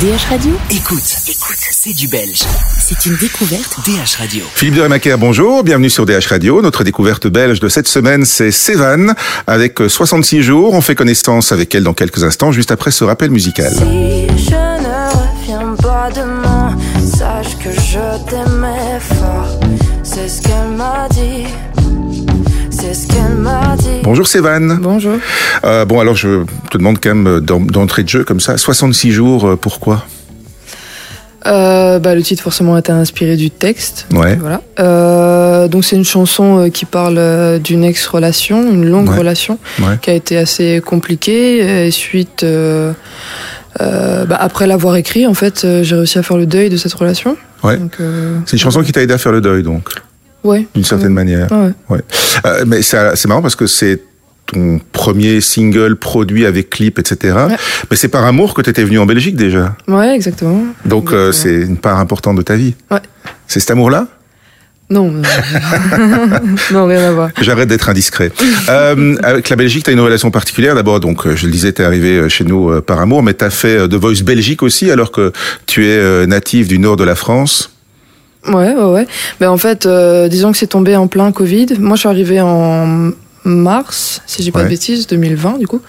DH Radio Écoute, écoute, c'est du belge. C'est une découverte. DH Radio. Philippe de bonjour, bienvenue sur DH Radio. Notre découverte belge de cette semaine, c'est Sévan. Avec 66 jours, on fait connaissance avec elle dans quelques instants, juste après ce rappel musical. Si je ne reviens pas demain, sache que je t'aimais Bonjour Sévan. Bonjour. Euh, bon, alors je te demande quand même euh, d'en- d'entrée de jeu comme ça, 66 jours, euh, pourquoi? Euh, bah, le titre forcément était inspiré du texte. Ouais. Voilà. Euh, donc c'est une chanson qui parle d'une ex-relation, une longue Ouais. relation Ouais. qui a été assez compliquée. Et suite, euh, bah, après l'avoir écrit, en fait, j'ai réussi à faire le deuil de cette relation. Ouais. C'est une chanson qui t'a aidé à faire le deuil, donc, ouais. d'une certaine manière. Ouais. Ouais. Euh, mais c'est c'est marrant parce que c'est ton premier single produit avec clip, etc. Ouais. Mais c'est par amour que tu étais venu en Belgique déjà. Ouais, exactement. Donc euh, c'est une part importante de ta vie. Ouais. C'est cet amour-là? Non, non, non, rien à voir. J'arrête d'être indiscret. euh, avec la Belgique, tu as une relation particulière. D'abord, donc, euh, je le disais, tu es arrivé euh, chez nous euh, par amour, mais tu as fait The Voice Belgique aussi, alors que tu es natif du nord de la France. Ouais, ouais, ouais. Ben, en fait, euh, disons que c'est tombé en plein Covid. Moi, je suis arrivée en mars, si j'ai pas Ouais. de bêtises, 2020, du coup.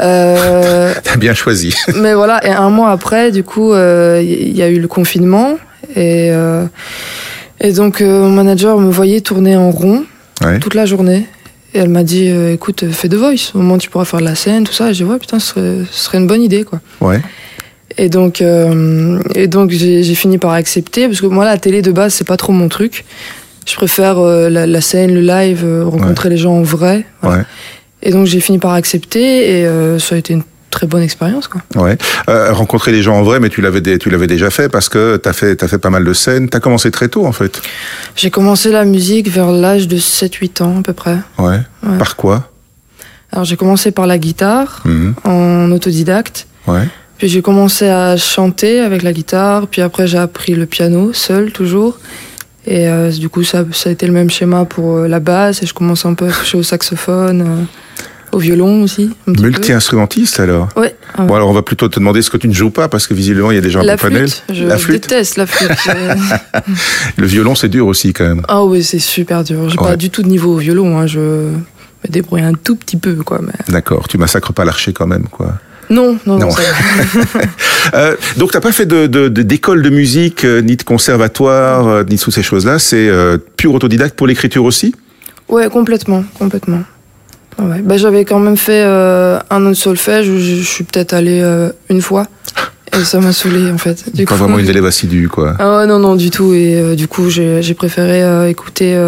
Euh, Tu as bien choisi. mais voilà, et un mois après, du coup, euh, il y a eu le confinement. Et, euh, et donc, mon manager me voyait tourner en rond Ouais. toute la journée. Et elle m'a dit, écoute, fais de voice. Au moins, tu pourras faire de la scène, tout ça. Et j'ai dit, ouais, putain, ce serait, ce serait une bonne idée, quoi. Ouais. Et donc, euh, et donc j'ai fini par accepter parce que moi la télé de base c'est pas trop mon truc. Je préfère euh, la, la scène, le live, euh, rencontrer les gens en vrai. voilà. Ouais. Et donc j'ai fini par accepter et ça a été une très bonne expérience quoi. Ouais. Euh, rencontrer les gens en vrai, mais tu l'avais, tu l'avais déjà fait parce que tu as fait, t'as fait pas mal de scènes. Tu as commencé très tôt, en fait. J'ai commencé la musique vers l'âge de 7-8 ans à peu près. Ouais. Ouais. Par quoi? Alors j'ai commencé par la guitare Mhm. en autodidacte. Ouais. Puis j'ai commencé à chanter avec la guitare. Puis après j'ai appris le piano seul toujours. Et euh, du coup ça, ça a été le même schéma pour euh, la basse. Et je commence un peu à toucher au saxophone, euh, au violon aussi. Multi-instrumentiste, alors? Ouais. Bon, alors on va plutôt te demander ce que tu ne joues pas, parce que visiblement, il y a des gens un la peu panel. je La flûte? déteste la flûte. Le violon, c'est dur aussi, quand même. Ah oui, c'est super dur. J'ai Ouais. pas du tout de niveau au violon. Hein. Je me débrouille un tout petit peu, quoi. Mais... D'accord. Tu massacres pas l'archer, quand même, quoi. Non, non, non. Euh, donc t'as pas fait de de- de- d'école de, musique, euh, ni de conservatoire, euh, ni toutes ces choses-là. C'est euh, pur autodidacte pour l'écriture aussi? Ouais, complètement, complètement. Ah Ouais. Bah, j'avais quand même fait euh, un an de solfège où je, je suis peut-être allée une fois. Et ça m'a saoulé en fait. Du pas coup- vraiment une élève assidue, quoi. Ah ouais, non, non, du tout. Et du coup, j'ai préféré écouter,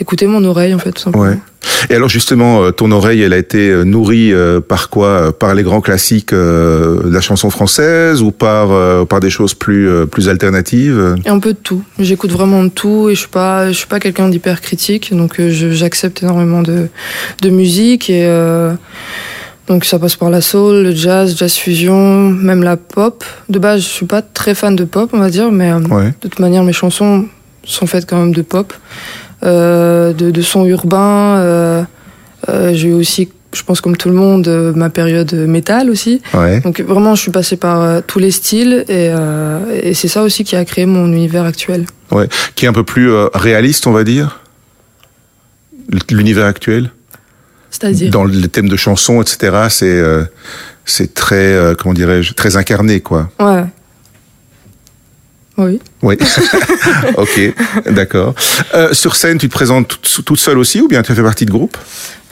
écouter mon oreille en fait, tout simplement. Ouais. Et alors justement, euh, ton oreille, elle a été euh, nourrie euh, par quoi? Par les grands classiques de la chanson française ou par par des choses plus plus alternatives? Et un peu de tout. J'écoute vraiment de tout et je suis pas, je suis pas quelqu'un d'hyper critique, donc j'accepte énormément de, de musique et euh, donc ça passe par la soul, le jazz, jazz fusion, même la pop. De base, je suis pas très fan de pop, on va dire, mais Ouais. de toute manière, mes chansons sont faites quand même de pop, de, de sons urbains. euh, euh, J'ai eu aussi, je pense comme tout le monde, euh, ma période métal aussi. Ouais. Donc vraiment, je suis passée par euh, tous les styles et, euh, et c'est ça aussi qui a créé mon univers actuel. Qui est un peu plus euh, réaliste, on va dire? L'univers actuel? C'est-à-dire? Dans les thèmes de chansons, etc. C'est euh, c'est très euh, comment dirais-je très incarné, quoi. Ouais. Oui. Oui. ok, d'accord. Euh, sur scène, tu te présentes toute, toute seule aussi ou bien tu fais partie de groupe?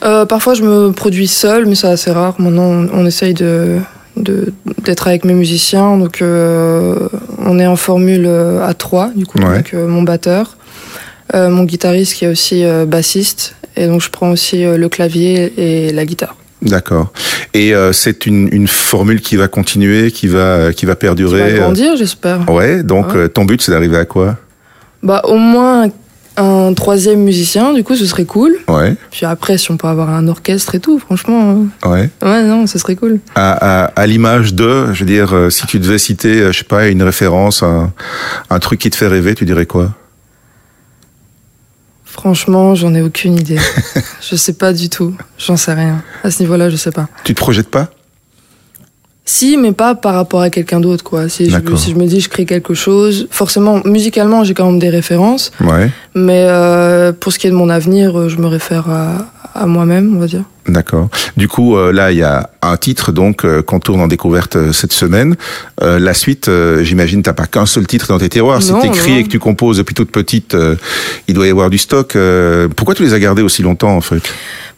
Euh, parfois, je me produis seule, mais c'est assez rare. Maintenant, on, on essaye de d'être avec mes musiciens. Donc, euh, on est en formule à trois, du coup, Ouais. euh, mon batteur, mon guitariste qui est aussi bassiste, et donc je prends aussi le clavier et la guitare. D'accord. Et euh, c'est une, une formule qui va continuer, qui va qui va Ça va perdurer. euh, grandir, j'espère. Ouais. Donc Ouais. euh, ton but, c'est d'arriver à quoi? Bah, au moins un, troisième musicien, du coup, ce serait cool. Ouais. Puis après, si on peut avoir un orchestre et tout, franchement, Ouais. euh, ouais, non, ce serait cool. À, à, à l'image de, je veux dire, euh, si tu devais citer, je sais pas, une référence, un, un truc qui te fait rêver, tu dirais quoi? Franchement, j'en ai aucune idée. je sais pas du tout. J'en sais rien. À ce niveau-là, je sais pas. Tu te projettes pas? Si, mais pas par rapport à quelqu'un d'autre, quoi. Si je, si je me dis je crée quelque chose, forcément, musicalement, j'ai quand même des références, Ouais, mais euh, pour ce qui est de mon avenir, euh, je me réfère à, à moi-même, on va dire. D'accord. Du coup, euh, là, il y a un titre donc euh, qu'on tourne en découverte euh, cette semaine. Euh, la suite, j'imagine, t'as pas qu'un seul titre dans tes tiroirs. Si Non, t'écris non. et que tu composes depuis toute petite, il doit y avoir du stock. Pourquoi tu les as gardés aussi longtemps en fait?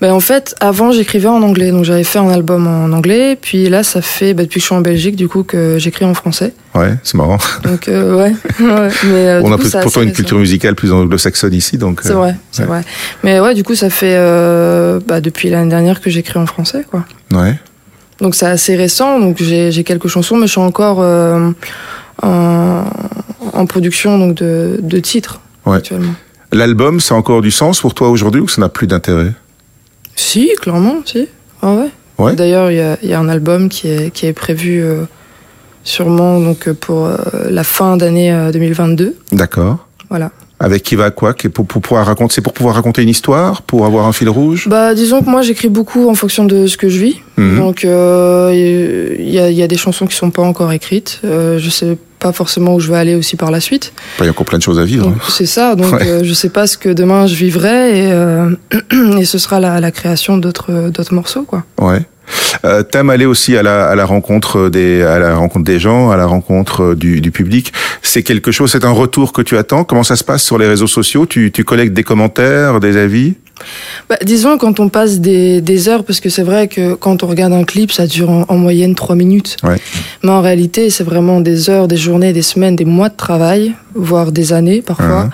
Ben, en fait, avant, j'écrivais en anglais, donc j'avais fait un album en anglais, puis là, ça fait, ben, depuis que je suis en Belgique, du coup, que j'écris en français. Ouais, c'est marrant. Donc, ouais. ouais. Mais, euh, On a coup, pourtant une récent. culture musicale plus anglo-saxonne ici, donc. C'est vrai, c'est ouais. vrai. Mais ouais, du coup, ça fait bah, depuis l'année dernière que j'écris en français, quoi. Ouais. Donc c'est assez récent, donc j'ai quelques chansons, mais je suis encore euh, en, en production donc de, de titres Ouais. actuellement. L'album, ça a encore du sens pour toi aujourd'hui ou ça n'a plus d'intérêt? Si, clairement, si. Ah ouais. Ouais. D'ailleurs, il y a, il y a un album qui est, qui est prévu euh, sûrement donc, pour euh, la fin d'année euh, 2022. D'accord. Voilà. Avec qui va quoi? Pour, pour pouvoir raconter, C'est pour pouvoir raconter une histoire? Pour avoir un fil rouge? Bah, disons que moi, j'écris beaucoup en fonction de ce que je vis. Mhm. Donc, euh, il y, a, y a des chansons qui sont pas encore écrites. Euh, je sais pas forcément où je vais aller aussi par la suite. Il y a encore plein de choses à vivre. Hein. c'est ça. Donc, Ouais. euh, je sais pas ce que demain je vivrai et, euh, et ce sera la, la création d'autres d'autres morceaux, quoi. Ouais. Euh, T'aimes aller aussi à la, à la rencontre des à la rencontre des gens, à la rencontre euh, du, du public. C'est quelque chose, c'est un retour que tu attends? Comment ça se passe sur les réseaux sociaux? Tu, tu collectes des commentaires, des avis? Bah, disons quand on passe des, des heures, parce que c'est vrai que quand on regarde un clip, ça dure en, en moyenne trois minutes. Ouais. Mais en réalité, c'est vraiment des heures, des journées, des semaines, des mois de travail, voire des années parfois. Mhm.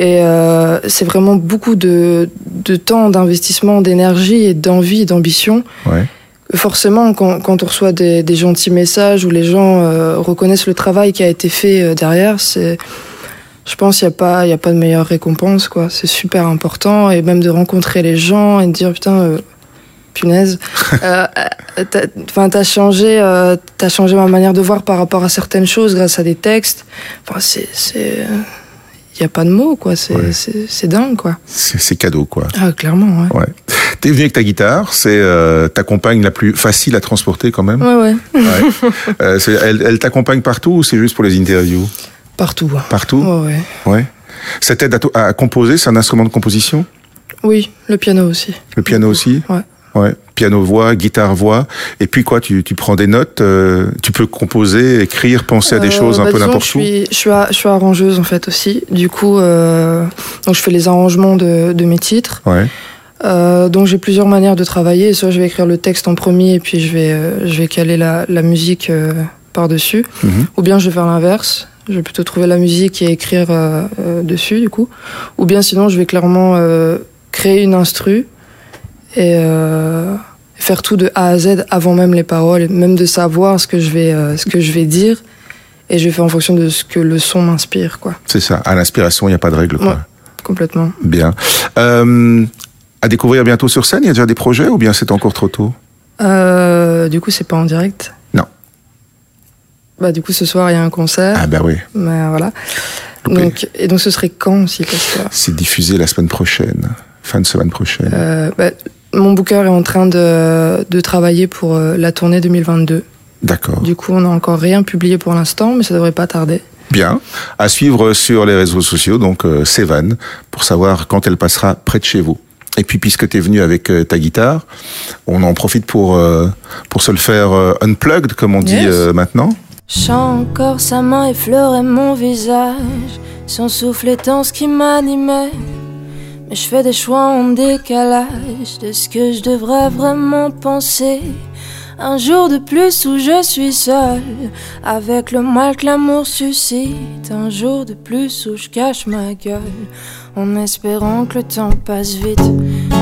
Et euh, c'est vraiment beaucoup de, de temps, d'investissement, d'énergie et d'envie et d'ambition. Ouais. Forcément, quand, quand on reçoit des, des gentils messages où les gens euh, reconnaissent le travail qui a été fait euh, derrière, c'est, je pense, qu'il n'y a pas, y a pas de meilleure récompense, quoi. C'est super important et même de rencontrer les gens et de dire putain, euh, punaise, euh, t'as- changé, euh, t'as changé ma manière de voir par rapport à certaines choses grâce à des textes. Enfin, c'est, c'est, il y a pas de mots, quoi. C'est, Ouais. c'est, c'est dingue, quoi. C'est c'est cadeau, quoi. Ah, clairement, ouais. Ouais. T'es venu avec ta guitare, c'est euh, ta compagne la plus facile à transporter quand même. Ouais, ouais. Ouais. Euh, elle elle t'accompagne partout ou c'est juste pour les interviews? Partout. Partout Ouais, ouais. Ouais. Ça t'aide à, composer, c'est un instrument de composition? Oui, le piano aussi. Le piano aussi? Ouais. Ouais. Piano voix, guitare voix. Et puis quoi, tu, tu prends des notes, euh, tu peux composer, écrire, penser à des Euh, choses un bah, peu n'importe où? je suis, je, suis a- je suis arrangeuse en fait aussi. Du coup, euh, donc je fais les arrangements de, de mes titres. Ouais. Donc j'ai plusieurs manières de travailler. Soit je vais écrire le texte en premier et puis je vais, je vais caler la, la musique euh, par-dessus. Mhm. Ou bien je vais faire l'inverse. Je vais plutôt trouver la musique et écrire euh, euh, dessus du coup. Ou bien sinon je vais clairement euh, créer une instru et faire tout de A à Z avant même les paroles, même de savoir ce que je vais, ce que je vais dire. Et je vais faire en fonction de ce que le son m'inspire, quoi. C'est ça. À l'inspiration, il n'y a pas de règle. Quoi. Ouais. Complètement. Bien. À découvrir bientôt sur scène, il y a déjà des projets ou bien c'est encore trop tôt? Du coup, c'est pas en direct. Bah, du coup, ce soir, il y a un concert. Ah bah oui, Mais voilà. Loupé. Donc, et donc, ce serait quand aussi c'est diffusé la semaine prochaine, fin de semaine prochaine. euh, bah, Mon booker est en train de, de travailler pour euh, la tournée 2022. D'accord. Du coup, on n'a encore rien publié pour l'instant, mais ça devrait pas tarder. Bien. À suivre sur les réseaux sociaux, donc euh, Sévan, pour savoir quand elle passera près de chez vous. Et puis, puisque tu es venu avec euh, ta guitare, on en profite pour, euh, pour se le faire unplugged, comme on dit Yes. maintenant. Chant encore sa main effleurait mon visage. Son souffle étant ce qui m'animait. Mais je fais des choix en décalage de ce que je devrais vraiment penser. Un jour de plus où je suis seul, avec le mal que l'amour suscite. Un jour de plus où je cache ma gueule, en espérant que le temps passe vite.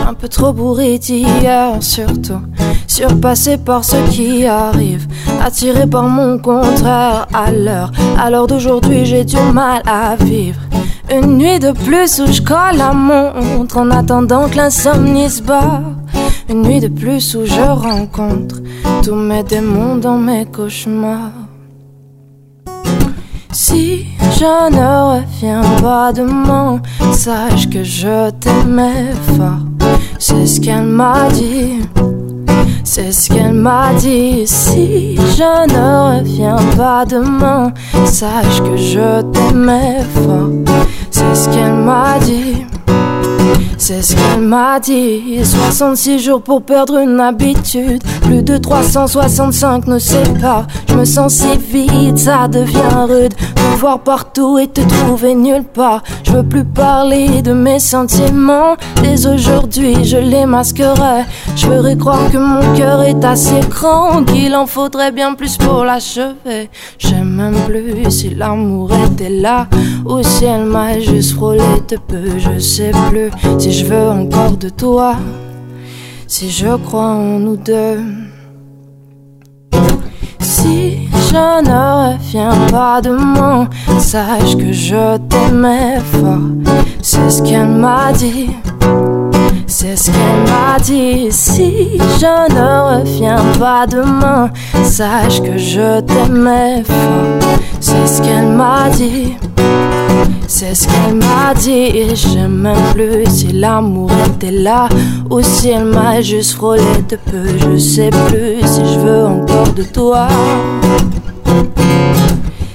Un peu trop bourré d'hier surtout, surpassé par ce qui arrive. Attiré par mon contraire à l'heure, à l'heure d'aujourd'hui j'ai du mal à vivre. Une nuit de plus où je colle la montre en attendant que l'insomnie se barre. Une nuit de plus où je rencontre tous mes démons dans mes cauchemars. Si je ne reviens pas demain, sache que je t'aimais fort. C'est ce qu'elle m'a dit. C'est ce qu'elle m'a dit. Si je ne reviens pas demain, sache que je t'aimais fort. C'est ce qu'elle m'a dit. C'est ce qu'elle m'a dit. 66 jours pour perdre une habitude. Plus de 365 ne sais pas. Je me sens si vide, ça devient rude. Me voir partout et te trouver nulle part. Je veux plus parler de mes sentiments. Dès aujourd'hui, je les masquerai. Je ferais croire que mon cœur est assez grand. Qu'il en faudrait bien plus pour l'achever. J'aime même plus si l'amour était là. Ou si elle m'a juste frôlé de peu. Je sais plus si je veux encore de toi, si je crois en nous deux. Si je ne reviens pas demain, sache que je t'aimais fort. C'est ce qu'elle m'a dit. C'est ce qu'elle m'a dit. Si je ne reviens pas demain, sache que je t'aimais fort. C'est ce qu'elle m'a dit. C'est ce qu'elle m'a dit et j'aime même plus si l'amour était là ou si elle m'a juste frôlé de peu. Je sais plus si je veux encore de toi.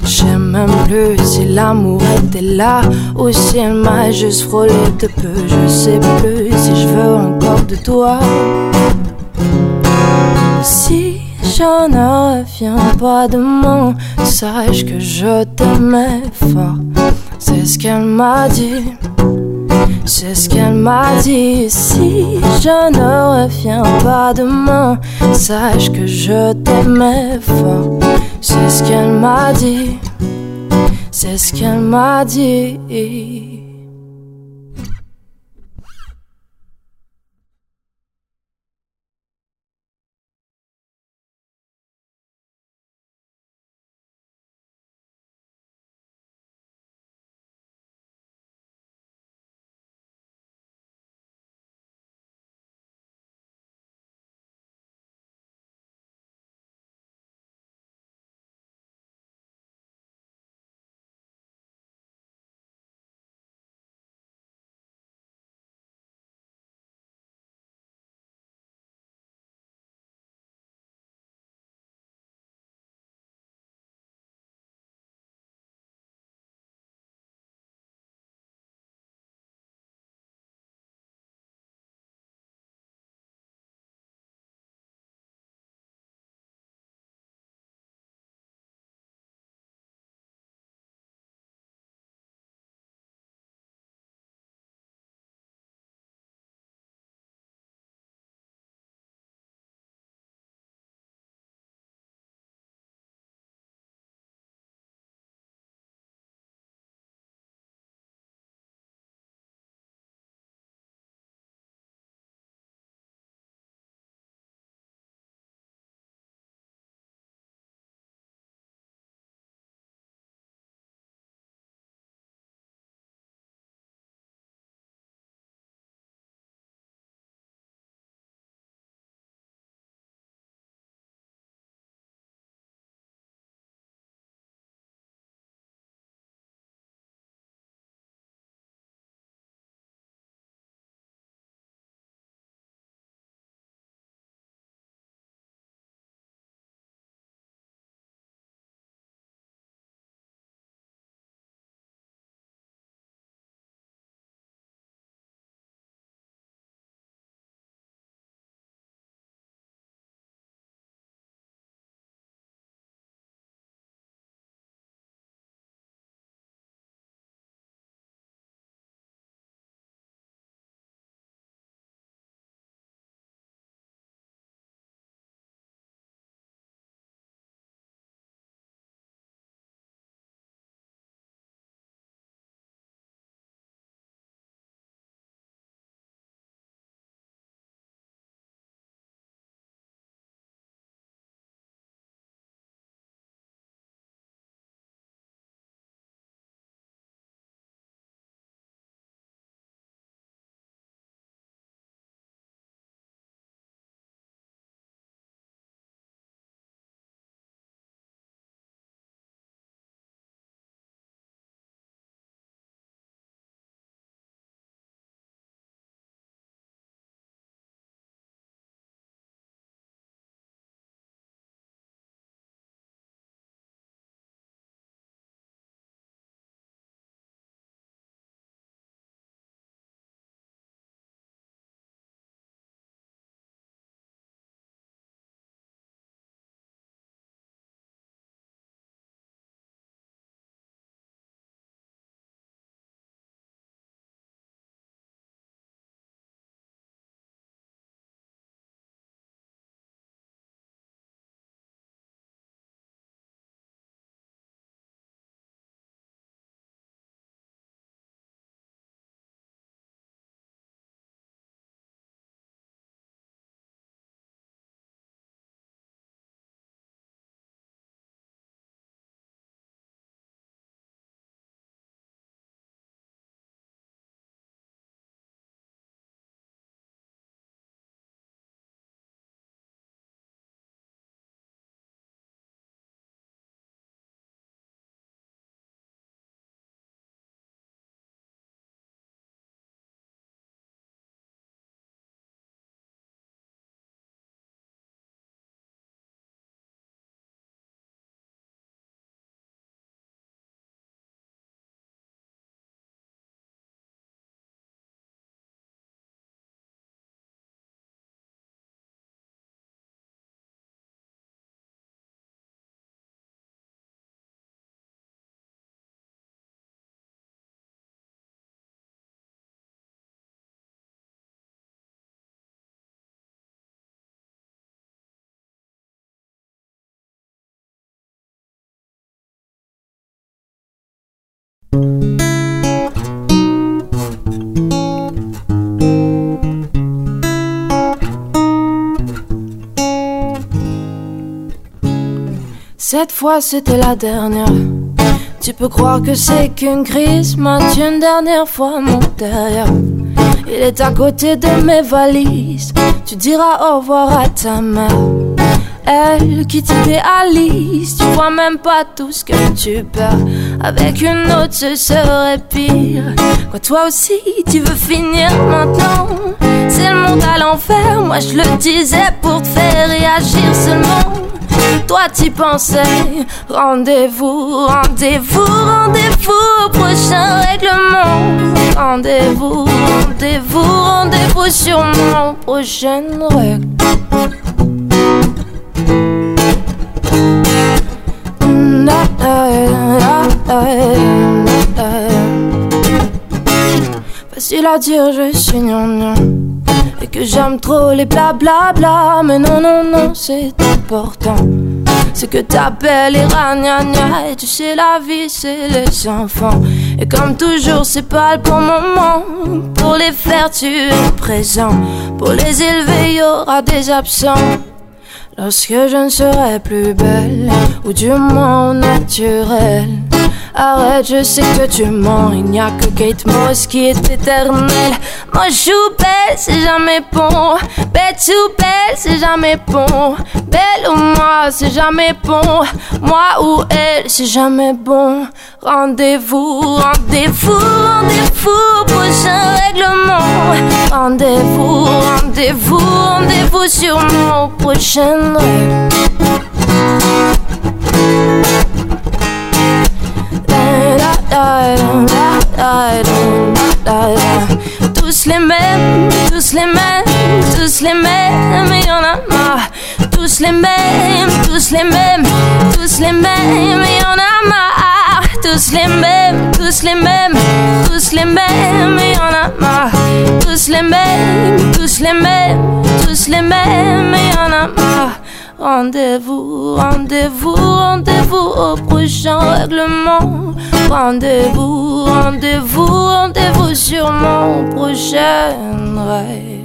J'aime même plus si l'amour était là ou si elle m'a juste frôlé de peu. Je sais plus si je veux encore de toi. Si je ne reviens pas demain, sache que je t'aimais fort. C'est ce qu'elle m'a dit. C'est ce qu'elle m'a dit. Si je ne reviens pas demain, sache que je t'aimais fort. C'est ce qu'elle m'a dit. C'est ce qu'elle m'a dit. Cette fois c'était la dernière. Tu peux croire que c'est qu'une crise, mais une dernière fois mon derrière. Il est à côté de mes valises. Tu diras au revoir à ta mère. Elle qui t'idéalise, tu vois même pas tout ce que tu perds. Avec une autre, ce serait pire. Quoi, toi aussi, tu veux finir maintenant? C'est le monde à l'enfer, moi je le disais pour te faire réagir seulement. Toi t'y pensais, rendez-vous, rendez-vous, rendez-vous, prochain règlement. Rendez-vous, rendez-vous, rendez-vous sur mon prochaine règle. Facile à dire, je suis gnangnan Et que j'aime trop les blablabla. Mais non, non, non, c'est important. Ce que t'appelles les ragnagnas. Et tu sais, la vie, c'est les enfants. Et comme toujours, c'est pas le bon moment. Pour les faire, tu es présent. Pour les élever, y aura des absents. Lorsque je ne serai plus belle, ou du moins naturelle. Arrête, je sais que tu mens, il n'y a que Kate Moss qui est éternelle. Moi je belle, c'est jamais bon. Bête ou belle, c'est jamais bon. Belle ou moi, c'est jamais bon. Moi ou elle, c'est jamais bon. Rendez-vous, rendez-vous, rendez-vous, prochain règlement. Rendez-vous, rendez-vous, rendez-vous sur mon prochain rêve. Tous les mêmes, tous les mêmes, tous les mêmes, mais y'en a marre. Tous les mêmes, tous les mêmes, tous les mêmes, mais y'en a marre. Tous les mêmes, tous les mêmes, tous les mêmes, mais y'en a marre. Tous les mêmes, tous les mêmes, tous les mêmes, mais y'en a marre. Rendez-vous, rendez-vous, rendez-vous au prochain règlement. Rendez-vous, rendez-vous, rendez-vous sur mon prochain rêve.